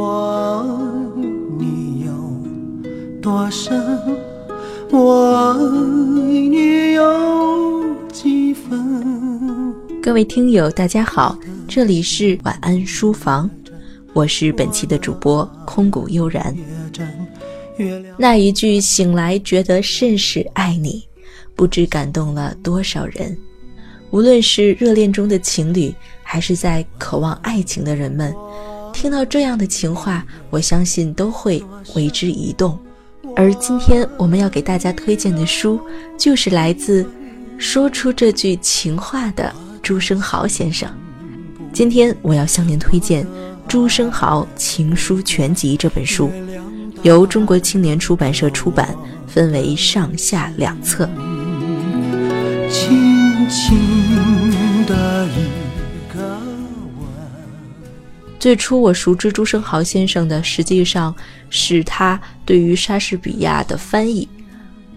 我爱你有多深？我爱你有几分？各位听友，大家好，这里是晚安书房，我是本期的主播空谷悠然。那一句“醒来觉得甚是爱你”，不知感动了多少人。无论是热恋中的情侣，还是在渴望爱情的人们，听到这样的情话，我相信都会为之一动。而今天我们要给大家推荐的书，就是来自说出这句情话的朱生豪先生。今天我要向您推荐《朱生豪情书全集》这本书。由中国青年出版社出版，分为上下两册。轻轻的一。最初我熟知朱生豪先生的，实际上是他对于莎士比亚的翻译。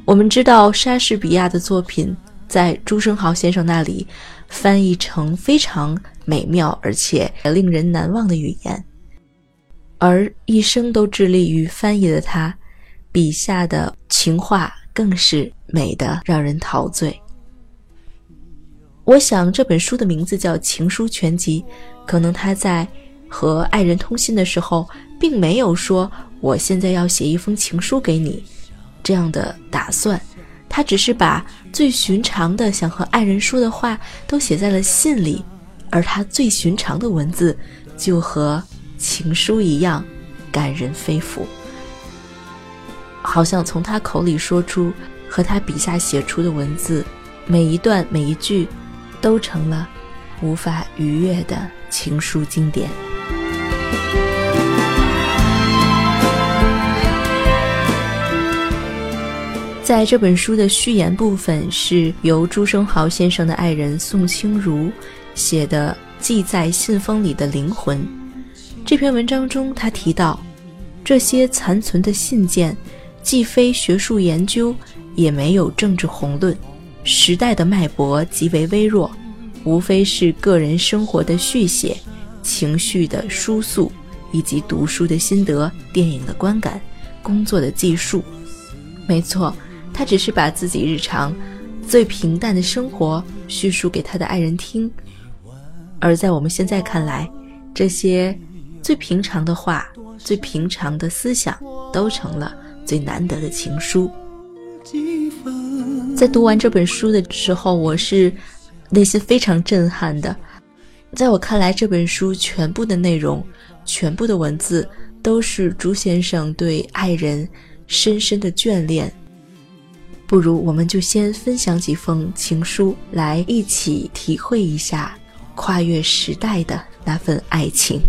我们知道莎士比亚的作品在朱生豪先生那里翻译成非常美妙而且令人难忘的语言。而一生都致力于翻译的他，笔下的情话更是美得让人陶醉。我想这本书的名字叫《情书全集》，可能他在和爱人通信的时候，并没有说我现在要写一封情书给你这样的打算，他只是把最寻常的想和爱人说的话都写在了信里，而他最寻常的文字就和。情书一样感人肺腑，好像从他口里说出和他笔下写出的文字，每一段每一句，都成了无法逾越的情书经典。在这本书的序言部分，是由朱生豪先生的爱人宋清如写的《寄在信封里的灵魂》。这篇文章中，他提到，这些残存的信件，既非学术研究，也没有政治宏论，时代的脉搏极为微弱，无非是个人生活的续写，情绪的输诉，以及读书的心得、电影的观感、工作的记述。没错，他只是把自己日常最平淡的生活叙述给他的爱人听，而在我们现在看来，这些。最平常的话，最平常的思想，都成了最难得的情书。在读完这本书的时候，我是内心非常震撼的。在我看来，这本书全部的内容，全部的文字，都是朱先生对爱人深深的眷恋。不如我们就先分享几封情书，来一起体会一下跨越时代的那份爱情。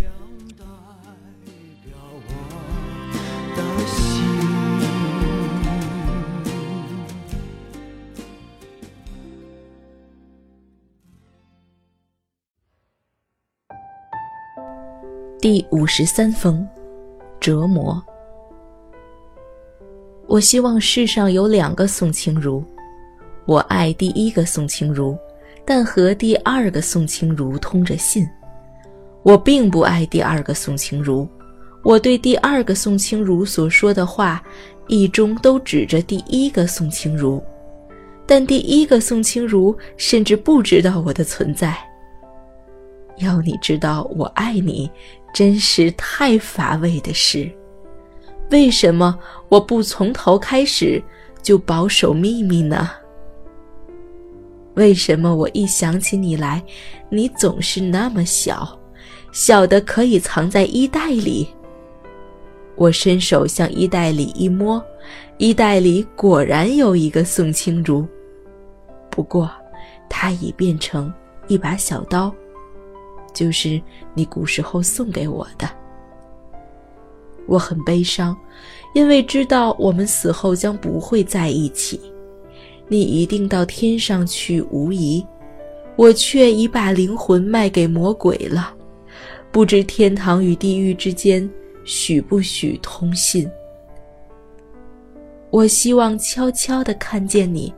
第五十三封，折磨。我希望世上有两个宋清如，我爱第一个宋清如，但和第二个宋清如通着信。我并不爱第二个宋清如，我对第二个宋清如所说的话，意中都指着第一个宋清如，但第一个宋清如甚至不知道我的存在。要你知道我爱你，真是太乏味的事。为什么我不从头开始就保守秘密呢？为什么我一想起你来，你总是那么小，小的可以藏在衣袋里？我伸手向衣袋里一摸，衣袋里果然有一个宋清如，不过它已变成一把小刀。就是你古时候送给我的，我很悲伤，因为知道我们死后将不会在一起，你一定到天上去无疑，我却已把灵魂卖给魔鬼了，不知天堂与地狱之间许不许通信。我希望悄悄地看见你，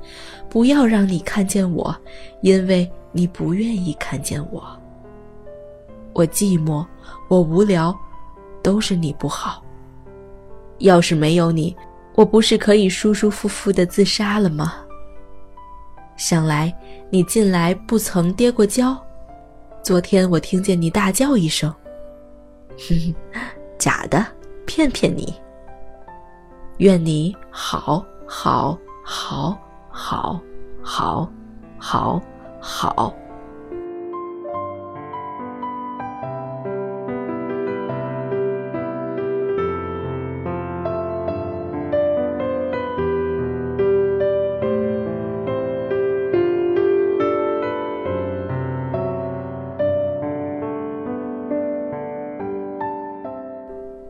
不要让你看见我，因为你不愿意看见我。我寂寞，我无聊，都是你不好。要是没有你，我不是可以舒舒服服的自杀了吗？想来你近来不曾跌过跤，昨天我听见你大叫一声，哼，假的，骗骗你。愿你好好好好好好好。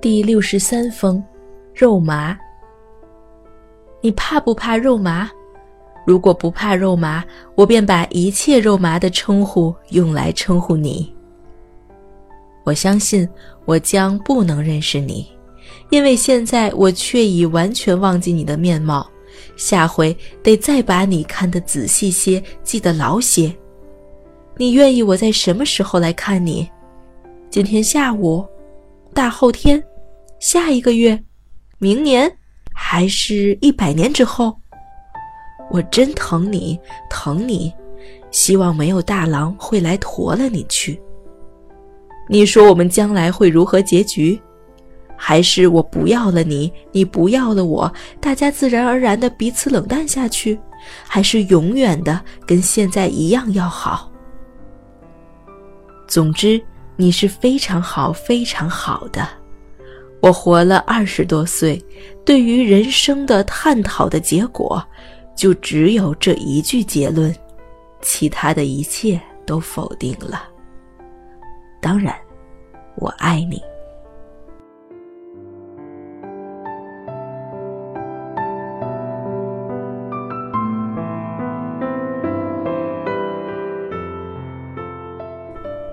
第六十三封，肉麻。你怕不怕肉麻？如果不怕肉麻，我便把一切肉麻的称呼用来称呼你。我相信我将不能认识你，因为现在我却已完全忘记你的面貌。下回得再把你看得仔细些，记得牢些。你愿意我在什么时候来看你？今天下午？大后天？下一个月，明年，还是一百年之后？我真疼你，疼你，希望没有大狼会来驮了你去。你说我们将来会如何结局？还是我不要了你，你不要了我，大家自然而然的彼此冷淡下去？还是永远的跟现在一样要好？总之，你是非常好，非常好的。我活了二十多岁，对于人生的探讨的结果，就只有这一句结论，其他的一切都否定了。当然，我爱你。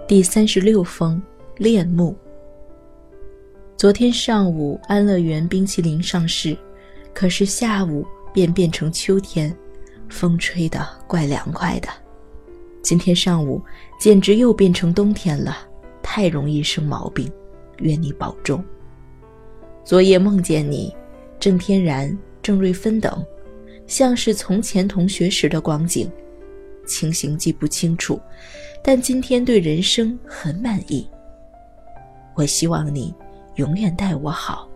第三十六封，恋慕。昨天上午，安乐园冰淇淋上市，可是下午便变成秋天，风吹得怪凉快的。今天上午简直又变成冬天了，太容易生毛病，愿你保重。昨夜梦见你，郑天然、郑瑞芬等，像是从前同学时的光景，情形记不清楚，但今天对人生很满意。我希望你。永远待我好，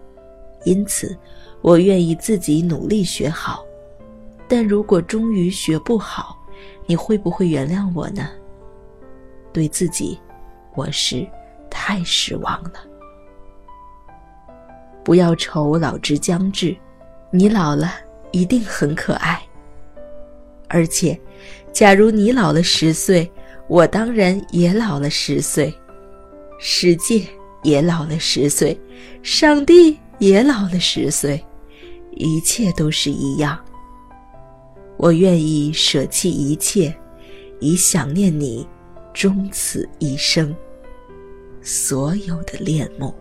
因此，我愿意自己努力学好。但如果终于学不好，你会不会原谅我呢？对自己，我是太失望了。不要愁老之将至，你老了一定很可爱。而且，假如你老了十岁，我当然也老了十岁，世界。也老了十岁，上帝也老了十岁，一切都是一样。我愿意舍弃一切，以想念你，终此一生，所有的恋慕。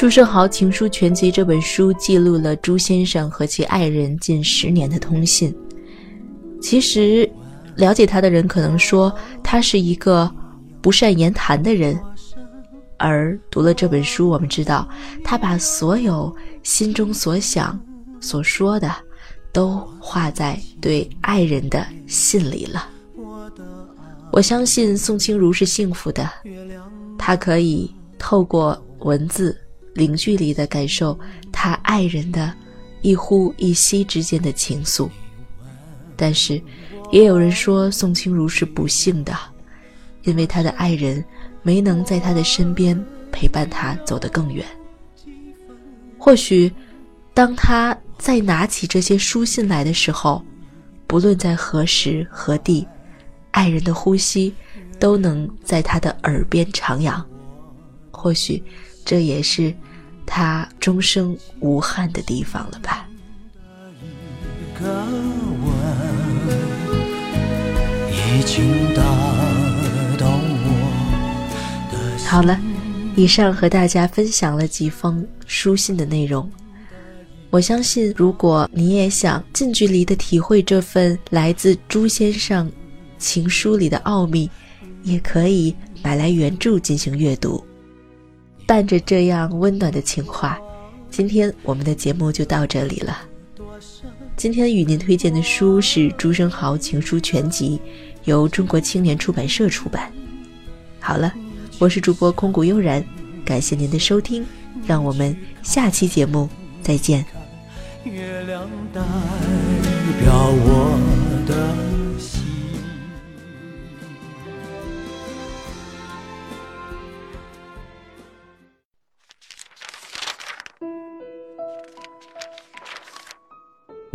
朱生豪情书全集这本书记录了朱先生和其爱人近十年的通信。其实，了解他的人可能说他是一个不善言谈的人，而读了这本书，我们知道他把所有心中所想、所说的，都画在对爱人的信里了。我相信宋清如是幸福的，她可以透过文字。零距离的感受他爱人的，一呼一吸之间的情愫，但是，也有人说宋清如是不幸的，因为他的爱人没能在他的身边陪伴他走得更远。或许，当他再拿起这些书信来的时候，不论在何时何地，爱人的呼吸都能在他的耳边徜徉。或许。这也是他终生无憾的地方了吧。好了，以上和大家分享了几封书信的内容。我相信，如果你也想近距离的体会这份来自朱先生情书里的奥秘，也可以买来原著进行阅读。伴着这样温暖的情话，今天我们的节目就到这里了。今天与您推荐的书是《朱生豪情书全集》，由中国青年出版社出版。好了，我是主播空谷悠然，感谢您的收听，让我们下期节目再见。月亮代表我的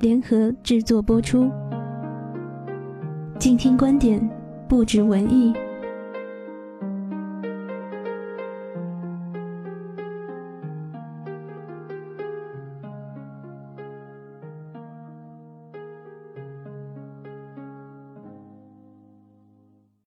联合制作播出。静听观点，不止文艺。